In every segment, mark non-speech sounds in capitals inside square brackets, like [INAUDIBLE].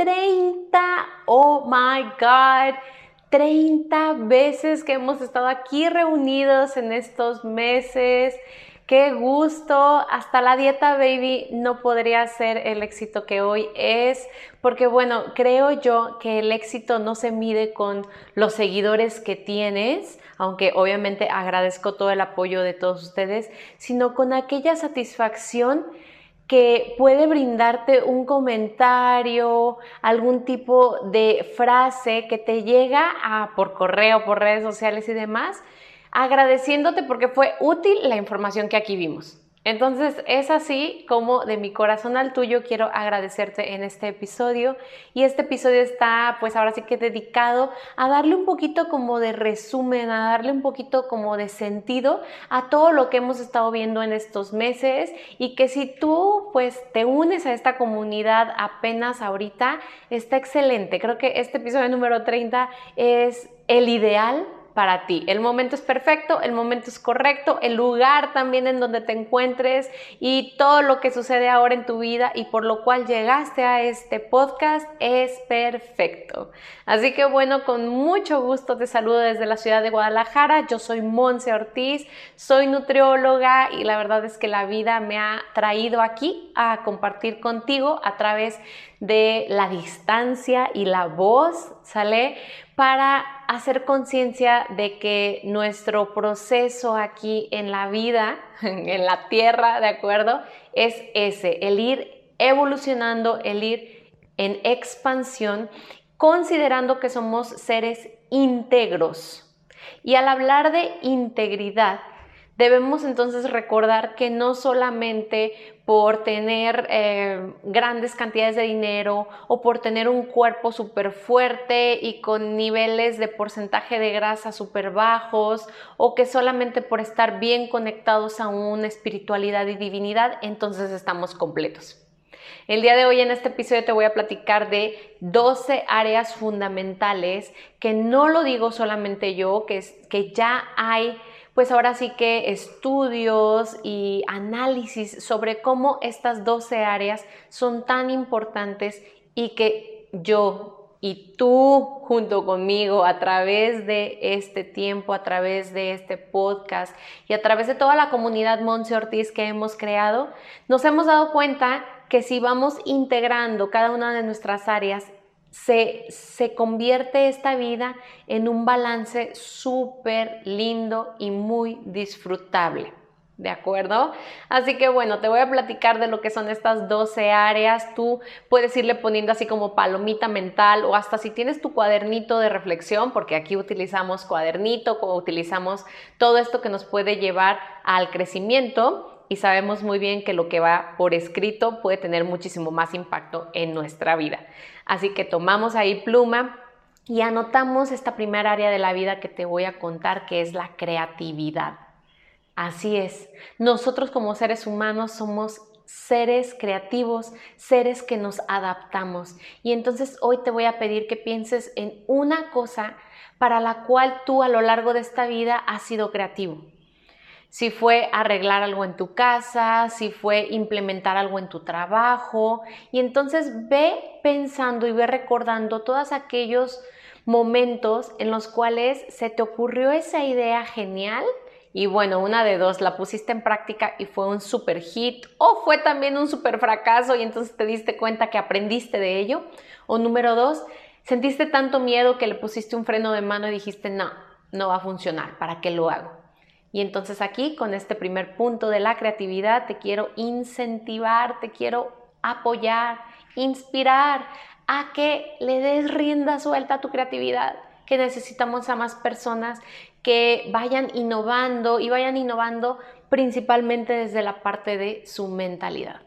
30. Oh my God. 30 veces que hemos estado aquí reunidos en estos meses. Qué gusto. Hasta la dieta baby no podría ser el éxito que hoy es. Porque bueno, creo yo que el éxito no se mide con los seguidores que tienes, aunque obviamente agradezco todo el apoyo de todos ustedes, sino con aquella satisfacción que puede brindarte un comentario, algún tipo de frase que te llega a, por correo, por redes sociales y demás, agradeciéndote porque fue útil la información que aquí vimos. Entonces es así como de mi corazón al tuyo quiero agradecerte en este episodio y este episodio está pues ahora sí que dedicado a darle un poquito como de resumen, a darle un poquito como de sentido a todo lo que hemos estado viendo en estos meses y que si tú pues te unes a esta comunidad apenas ahorita está excelente. Creo que este episodio número 30 es el ideal para ti. El momento es perfecto, el momento es correcto, el lugar también en donde te encuentres y todo lo que sucede ahora en tu vida y por lo cual llegaste a este podcast es perfecto. Así que bueno, con mucho gusto te saludo desde la ciudad de Guadalajara. Yo soy Monse Ortiz, soy nutrióloga y la verdad es que la vida me ha traído aquí a compartir contigo a través de la distancia y la voz, ¿sale? Para hacer conciencia de que nuestro proceso aquí en la vida, [LAUGHS] en la tierra, ¿de acuerdo? Es ese, el ir evolucionando, el ir en expansión, considerando que somos seres íntegros. Y al hablar de integridad, debemos entonces recordar que no solamente por tener eh, grandes cantidades de dinero o por tener un cuerpo súper fuerte y con niveles de porcentaje de grasa súper bajos o que solamente por estar bien conectados a una espiritualidad y divinidad, entonces estamos completos. El día de hoy en este episodio te voy a platicar de 12 áreas fundamentales que no lo digo solamente yo, que, que ya hay pues ahora sí que estudios y análisis sobre cómo estas 12 áreas son tan importantes y que yo y tú junto conmigo a través de este tiempo, a través de este podcast y a través de toda la comunidad Monse Ortiz que hemos creado, nos hemos dado cuenta que si vamos integrando cada una de nuestras áreas se, convierte esta vida en un balance súper lindo y muy disfrutable. ¿De acuerdo? Así que bueno, te voy a platicar de lo que son estas 12 áreas. Tú puedes irle poniendo así como palomita mental o hasta si tienes tu cuadernito de reflexión, porque aquí utilizamos cuadernito, utilizamos todo esto que nos puede llevar al crecimiento y sabemos muy bien que lo que va por escrito puede tener muchísimo más impacto en nuestra vida. Así que tomamos ahí pluma y anotamos esta primera área de la vida que te voy a contar, que es la creatividad. Así es, nosotros como seres humanos somos seres creativos, seres que nos adaptamos. Y entonces hoy te voy a pedir que pienses en una cosa para la cual tú a lo largo de esta vida has sido creativo si fue arreglar algo en tu casa, si fue implementar algo en tu trabajo. Y entonces ve pensando y ve recordando todos aquellos momentos en los cuales se te ocurrió esa idea genial y bueno, una de dos, la pusiste en práctica y fue un super hit o fue también un super fracaso y entonces te diste cuenta que aprendiste de ello. O número dos, sentiste tanto miedo que le pusiste un freno de mano y dijiste, no, no va a funcionar, ¿para qué lo hago? Y entonces aquí, con este primer punto de la creatividad, te quiero incentivar, te quiero apoyar, inspirar a que le des rienda suelta a tu creatividad, que necesitamos a más personas que vayan innovando y vayan innovando principalmente desde la parte de su mentalidad.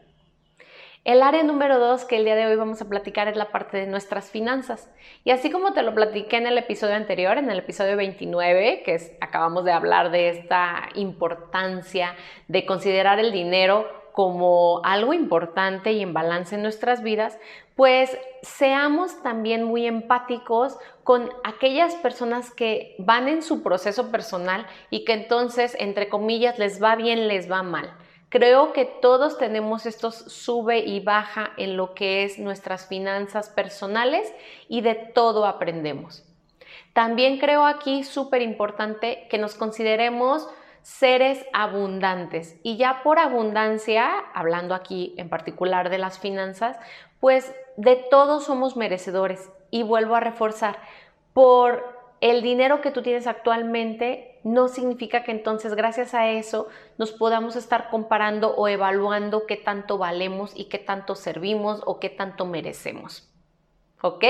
El área número dos que el día de hoy vamos a platicar es la parte de nuestras finanzas. Y así como te lo platiqué en el episodio anterior, en el episodio 29, que acabamos de hablar de esta importancia de considerar el dinero como algo importante y en balance en nuestras vidas, pues seamos también muy empáticos con aquellas personas que van en su proceso personal y que entonces, entre comillas, les va bien, les va mal. Creo que todos tenemos estos sube y baja en lo que es nuestras finanzas personales y de todo aprendemos. También creo aquí súper importante que nos consideremos seres abundantes. Y ya por abundancia, hablando aquí en particular de las finanzas, pues de todos somos merecedores. Y vuelvo a reforzar, por el dinero que tú tienes actualmente no significa que entonces gracias a eso nos podamos estar comparando o evaluando qué tanto valemos y qué tanto servimos o qué tanto merecemos. ¿Ok?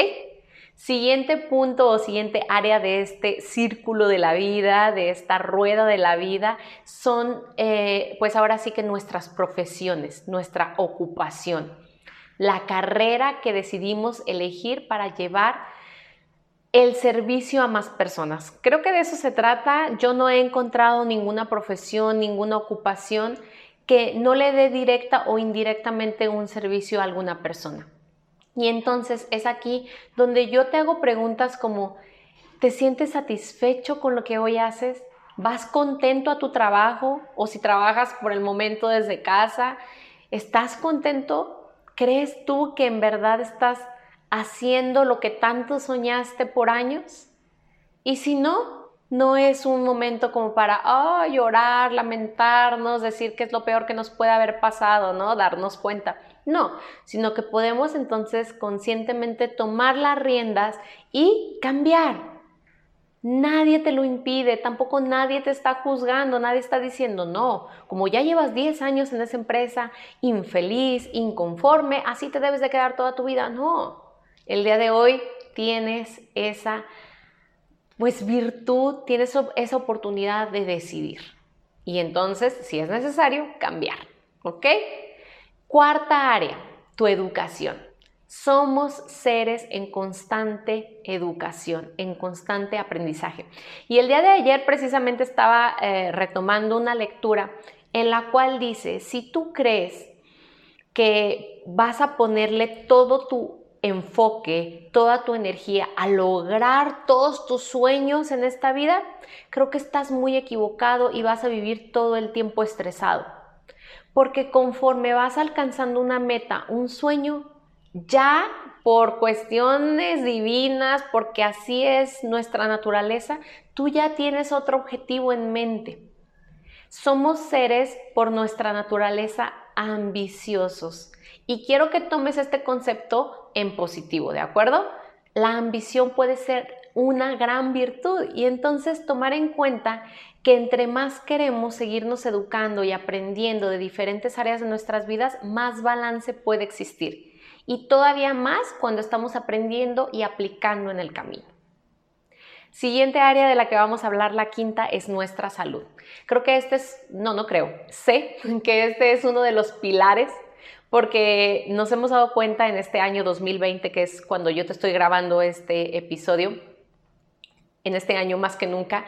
Siguiente punto o siguiente área de este círculo de la vida, de esta rueda de la vida, son eh, pues ahora sí que nuestras profesiones, nuestra ocupación, la carrera que decidimos elegir para llevar el servicio a más personas. Creo que de eso se trata. Yo no he encontrado ninguna profesión, ninguna ocupación que no le dé directa o indirectamente un servicio a alguna persona. Y entonces es aquí donde yo te hago preguntas como, ¿te sientes satisfecho con lo que hoy haces? ¿Vas contento a tu trabajo? O si trabajas por el momento desde casa, ¿estás contento? ¿Crees tú que en verdad estás haciendo lo que tanto soñaste por años? Y si no, no es un momento como para llorar, lamentarnos, decir que es lo peor que nos puede haber pasado, ¿no? Darnos cuenta. No, sino que podemos entonces conscientemente tomar las riendas y cambiar. Nadie te lo impide, tampoco nadie te está juzgando, nadie está diciendo, no, como ya llevas 10 años en esa empresa, infeliz, inconforme, así te debes de quedar toda tu vida. No, el día de hoy tienes esa pues virtud, tienes esa oportunidad de decidir. Y entonces, si es necesario, cambiar. ¿Ok? Cuarta área, tu educación. Somos seres en constante educación, en constante aprendizaje. Y el día de ayer precisamente estaba eh, retomando una lectura en la cual dice, si tú crees que vas a ponerle todo tu enfoque, toda tu energía a lograr todos tus sueños en esta vida, creo que estás muy equivocado y vas a vivir todo el tiempo estresado. Porque conforme vas alcanzando una meta, un sueño, ya por cuestiones divinas, porque así es nuestra naturaleza, tú ya tienes otro objetivo en mente. Somos seres por nuestra naturaleza ambiciosos. Y quiero que tomes este concepto en positivo, ¿de acuerdo? La ambición puede ser una gran virtud y entonces tomar en cuenta que entre más queremos seguirnos educando y aprendiendo de diferentes áreas de nuestras vidas, más balance puede existir. Y todavía más cuando estamos aprendiendo y aplicando en el camino. Siguiente área de la que vamos a hablar, la quinta, es nuestra salud. Creo que este es, no, no creo, sé [LAUGHS] que este es uno de los pilares porque nos hemos dado cuenta en este año 2020, que es cuando yo te estoy grabando este episodio, en este año más que nunca,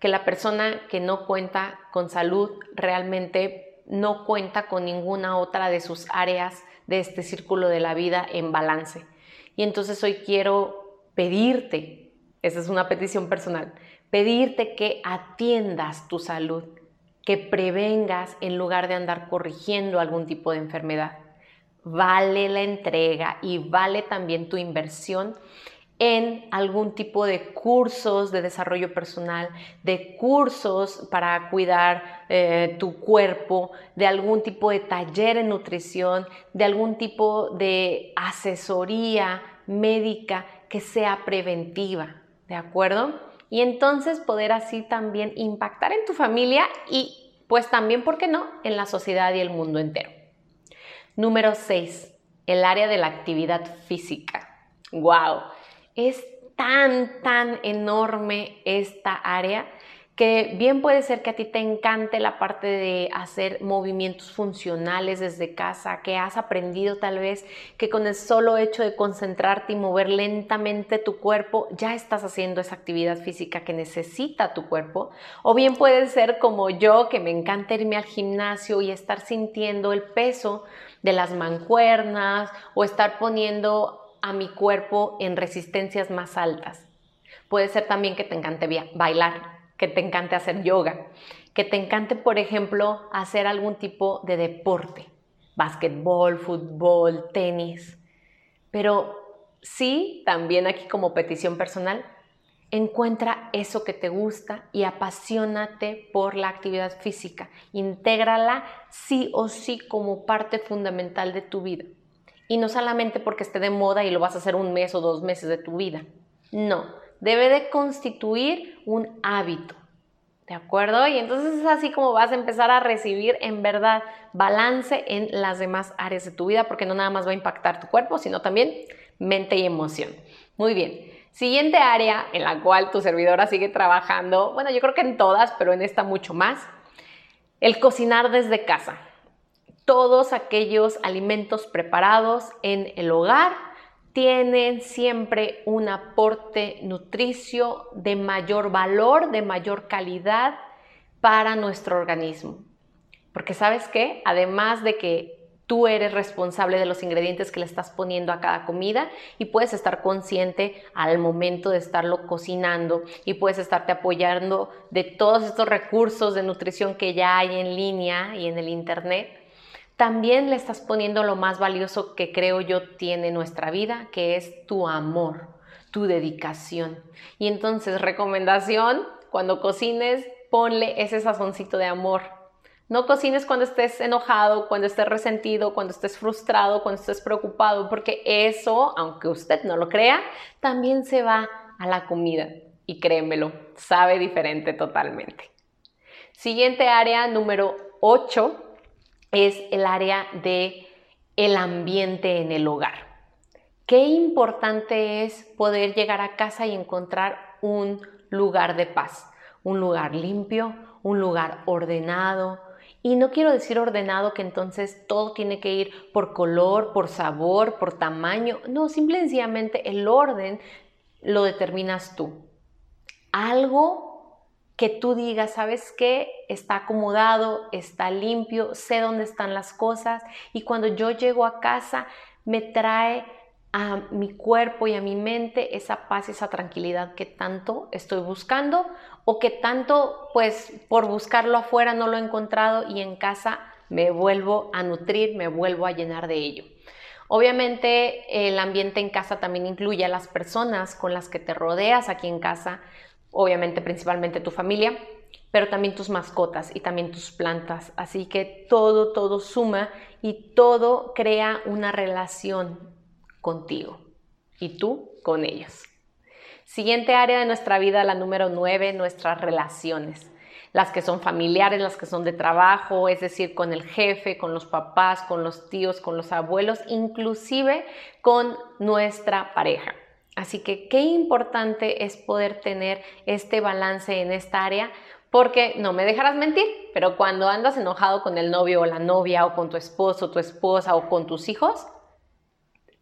que la persona que no cuenta con salud realmente no cuenta con ninguna otra de sus áreas de este círculo de la vida en balance. Y entonces hoy quiero pedirte esa es una petición personal, pedirte que atiendas tu salud, que prevengas en lugar de andar corrigiendo algún tipo de enfermedad. Vale la entrega y vale también tu inversión en algún tipo de cursos de desarrollo personal, de cursos para cuidar eh, tu cuerpo, de algún tipo de taller en nutrición, de algún tipo de asesoría médica que sea preventiva. ¿de acuerdo? Y entonces poder así también impactar en tu familia y pues también, ¿por qué no?, en la sociedad y el mundo entero. Número 6, el área de la actividad física. ¡Wow! Es tan, tan enorme esta área que bien puede ser que a ti te encante la parte de hacer movimientos funcionales desde casa, que has aprendido tal vez que con el solo hecho de concentrarte y mover lentamente tu cuerpo ya estás haciendo esa actividad física que necesita tu cuerpo, o bien puede ser como yo que me encanta irme al gimnasio y estar sintiendo el peso de las mancuernas o estar poniendo a mi cuerpo en resistencias más altas. Puede ser también que te encante bailar que te encante hacer yoga, que te encante, por ejemplo, hacer algún tipo de deporte, básquetbol, fútbol, tenis. Pero sí, también aquí como petición personal, encuentra eso que te gusta y apasionate por la actividad física. Intégrala sí o sí como parte fundamental de tu vida. Y no solamente porque esté de moda y lo vas a hacer un mes o dos meses de tu vida. No, debe de constituir un hábito. ¿De acuerdo? Y entonces es así como vas a empezar a recibir en verdad balance en las demás áreas de tu vida, porque no nada más va a impactar tu cuerpo, sino también mente y emoción. Muy bien. Siguiente área en la cual tu servidora sigue trabajando, bueno, yo creo que en todas, pero en esta mucho más, el cocinar desde casa. Todos aquellos alimentos preparados en el hogar tienen siempre un aporte nutricio de mayor valor, de mayor calidad para nuestro organismo. Porque sabes qué, además de que tú eres responsable de los ingredientes que le estás poniendo a cada comida y puedes estar consciente al momento de estarlo cocinando y puedes estarte apoyando de todos estos recursos de nutrición que ya hay en línea y en el internet también le estás poniendo lo más valioso que creo yo tiene nuestra vida, que es tu amor, tu dedicación. Y entonces, recomendación, cuando cocines, ponle ese sazoncito de amor. No cocines cuando estés enojado, cuando estés resentido, cuando estés frustrado, cuando estés preocupado, porque eso, aunque usted no lo crea, también se va a la comida. Y créemelo, sabe diferente totalmente. Siguiente área número 8 es el área de el ambiente en el hogar. Qué importante es poder llegar a casa y encontrar un lugar de paz, un lugar limpio, un lugar ordenado. Y no quiero decir ordenado que entonces todo tiene que ir por color, por sabor, por tamaño. No, simple y sencillamente el orden lo determinas tú. Algo que tú digas, ¿sabes qué? Está acomodado, está limpio, sé dónde están las cosas y cuando yo llego a casa me trae a mi cuerpo y a mi mente esa paz, esa tranquilidad que tanto estoy buscando o que tanto pues por buscarlo afuera no lo he encontrado y en casa me vuelvo a nutrir, me vuelvo a llenar de ello. Obviamente el ambiente en casa también incluye a las personas con las que te rodeas aquí en casa, obviamente principalmente tu familia, pero también tus mascotas y también tus plantas. Así que todo, todo suma y todo crea una relación contigo y tú con ellos. Siguiente área de nuestra vida, la número 9, nuestras relaciones. Las que son familiares, las que son de trabajo, es decir, con el jefe, con los papás, con los tíos, con los abuelos, inclusive con nuestra pareja. Así que qué importante es poder tener este balance en esta área, porque no me dejarás mentir, pero cuando andas enojado con el novio o la novia o con tu esposo, tu esposa o con tus hijos,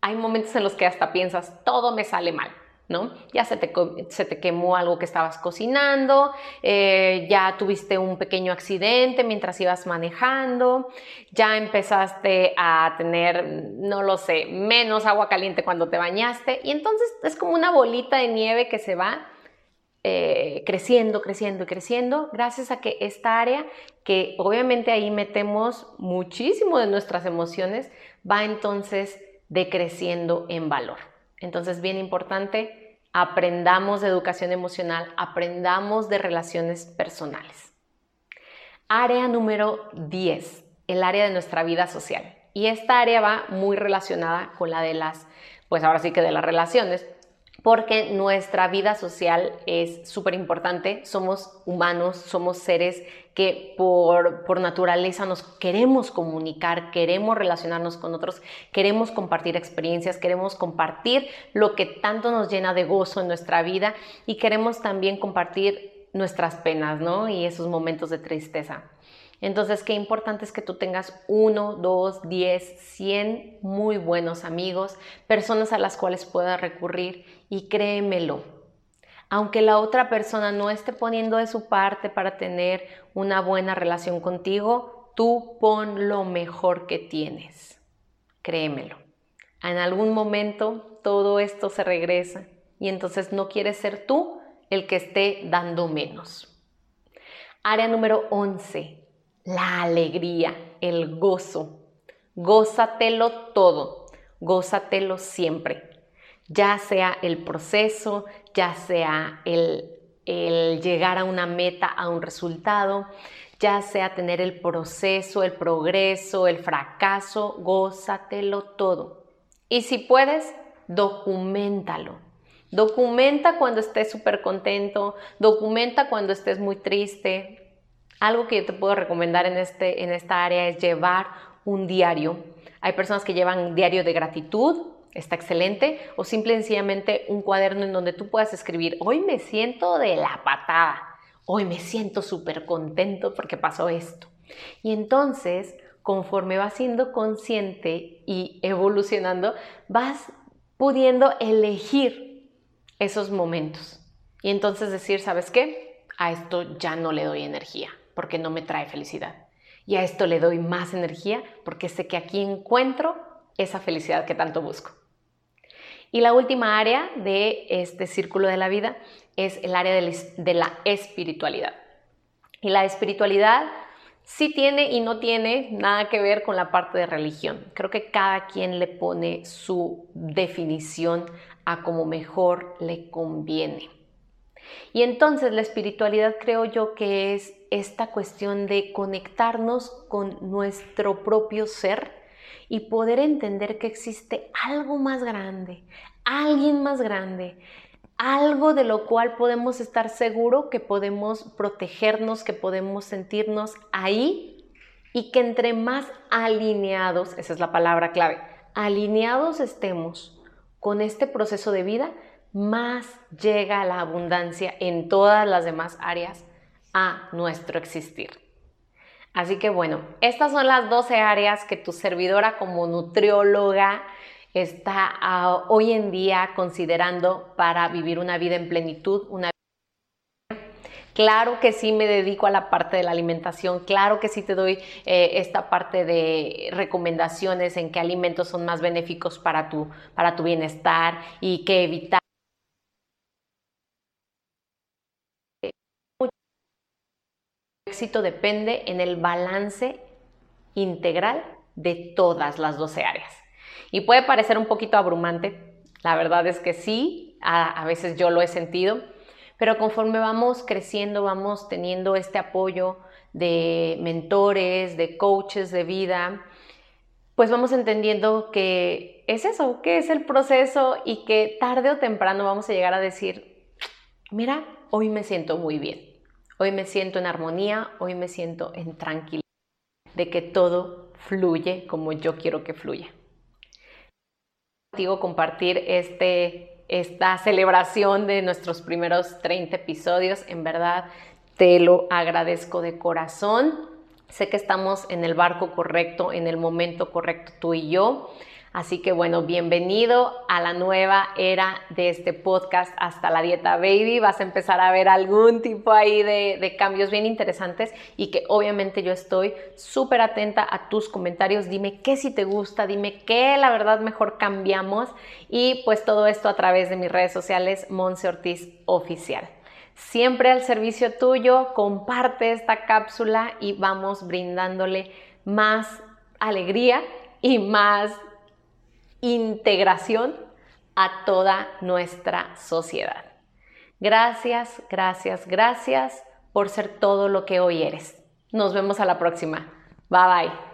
hay momentos en los que hasta piensas, todo me sale mal. ¿No? Ya se te, se te, quemó algo que estabas cocinando, eh, ya tuviste un pequeño accidente mientras ibas manejando, ya empezaste a tener, no lo sé, menos agua caliente cuando te bañaste y entonces es como una bolita de nieve que se va eh, creciendo, creciendo y creciendo gracias a que esta área, que obviamente ahí metemos muchísimo de nuestras emociones, va entonces decreciendo en valor. Entonces, bien importante, aprendamos de educación emocional, aprendamos de relaciones personales. Área número 10, el área de nuestra vida social. Y esta área va muy relacionada con la de las, pues ahora sí que de las relaciones, porque nuestra vida social es súper importante. Somos humanos, somos seres que por, por, naturaleza nos queremos comunicar, queremos relacionarnos con otros, queremos compartir experiencias, queremos compartir lo que tanto nos llena de gozo en nuestra vida y queremos también compartir nuestras penas, ¿no? Y esos momentos de tristeza. Entonces, qué importante es que tú tengas uno, dos, diez, cien muy buenos amigos, personas a las cuales puedas recurrir y créemelo. Aunque la otra persona no esté poniendo de su parte para tener una buena relación contigo, tú pon lo mejor que tienes. Créemelo. En algún momento todo esto se regresa y entonces no quieres ser tú el que esté dando menos. Área número 11, la alegría, el gozo. Gózatelo todo, gózatelo siempre, ya sea el proceso, ya sea el, el llegar a una meta, a un resultado, ya sea tener el proceso, el progreso, el fracaso, gózatelo todo. Y si puedes, documentalo. Documenta cuando estés súper contento, documenta cuando estés muy triste, algo que yo te puedo recomendar en, este, en esta área es llevar un diario. Hay personas que llevan diario de gratitud, está excelente, o simple y sencillamente un cuaderno en donde tú puedas escribir, hoy me siento de la patada, hoy me siento súper contento porque pasó esto. Y entonces, conforme vas siendo consciente y evolucionando, vas pudiendo elegir esos momentos. Y entonces decir, ¿sabes qué? A esto ya no le doy energía porque no me trae felicidad. Y a esto le doy más energía porque sé que aquí encuentro esa felicidad que tanto busco. Y la última área de este círculo de la vida es el área de la espiritualidad. Y la espiritualidad sí tiene y no tiene nada que ver con la parte de religión. Creo que cada quien le pone su definición a como mejor le conviene. Y entonces la espiritualidad creo yo que es esta cuestión de conectarnos con nuestro propio ser y poder entender que existe algo más grande, alguien más grande, algo de lo cual podemos estar seguros que podemos protegernos, que podemos sentirnos ahí y que entre más alineados, esa es la palabra clave, alineados estemos con este proceso de vida, más llega la abundancia en todas las demás áreas a nuestro existir. Así que bueno, estas son las 12 áreas que tu servidora como nutrióloga está ah, hoy en día considerando para vivir una vida en plenitud, una Claro que sí me dedico a la parte de la alimentación, claro que sí te doy eh, esta parte de recomendaciones en qué alimentos son más benéficos para tu, para tu bienestar y qué evitar. Depende en el balance integral de todas las 12 áreas. Y puede parecer un poquito abrumante, la verdad es que sí, a, veces yo lo he sentido, pero conforme vamos creciendo, vamos teniendo este apoyo de mentores, de coaches de vida, pues vamos entendiendo que es eso, que es el proceso y que tarde o temprano vamos a llegar a decir, mira, hoy me siento muy bien. Hoy me siento en armonía, hoy me siento en tranquilidad de que todo fluye como yo quiero que fluya. Contigo compartir este, esta celebración de nuestros primeros 30 episodios, en verdad te lo agradezco de corazón. Sé que estamos en el barco correcto, en el momento correcto tú y yo. Así que bueno, bienvenido a la nueva era de este podcast hasta la dieta baby. Vas a empezar a ver algún tipo ahí de, cambios bien interesantes y que obviamente yo estoy súper atenta a tus comentarios. Dime qué si te gusta, dime qué la verdad mejor cambiamos y pues todo esto a través de mis redes sociales Monse Ortiz Oficial. Siempre al servicio tuyo, comparte esta cápsula y vamos brindándole más alegría y más integración a toda nuestra sociedad. Gracias, gracias, gracias por ser todo lo que hoy eres. Nos vemos a la próxima. Bye bye.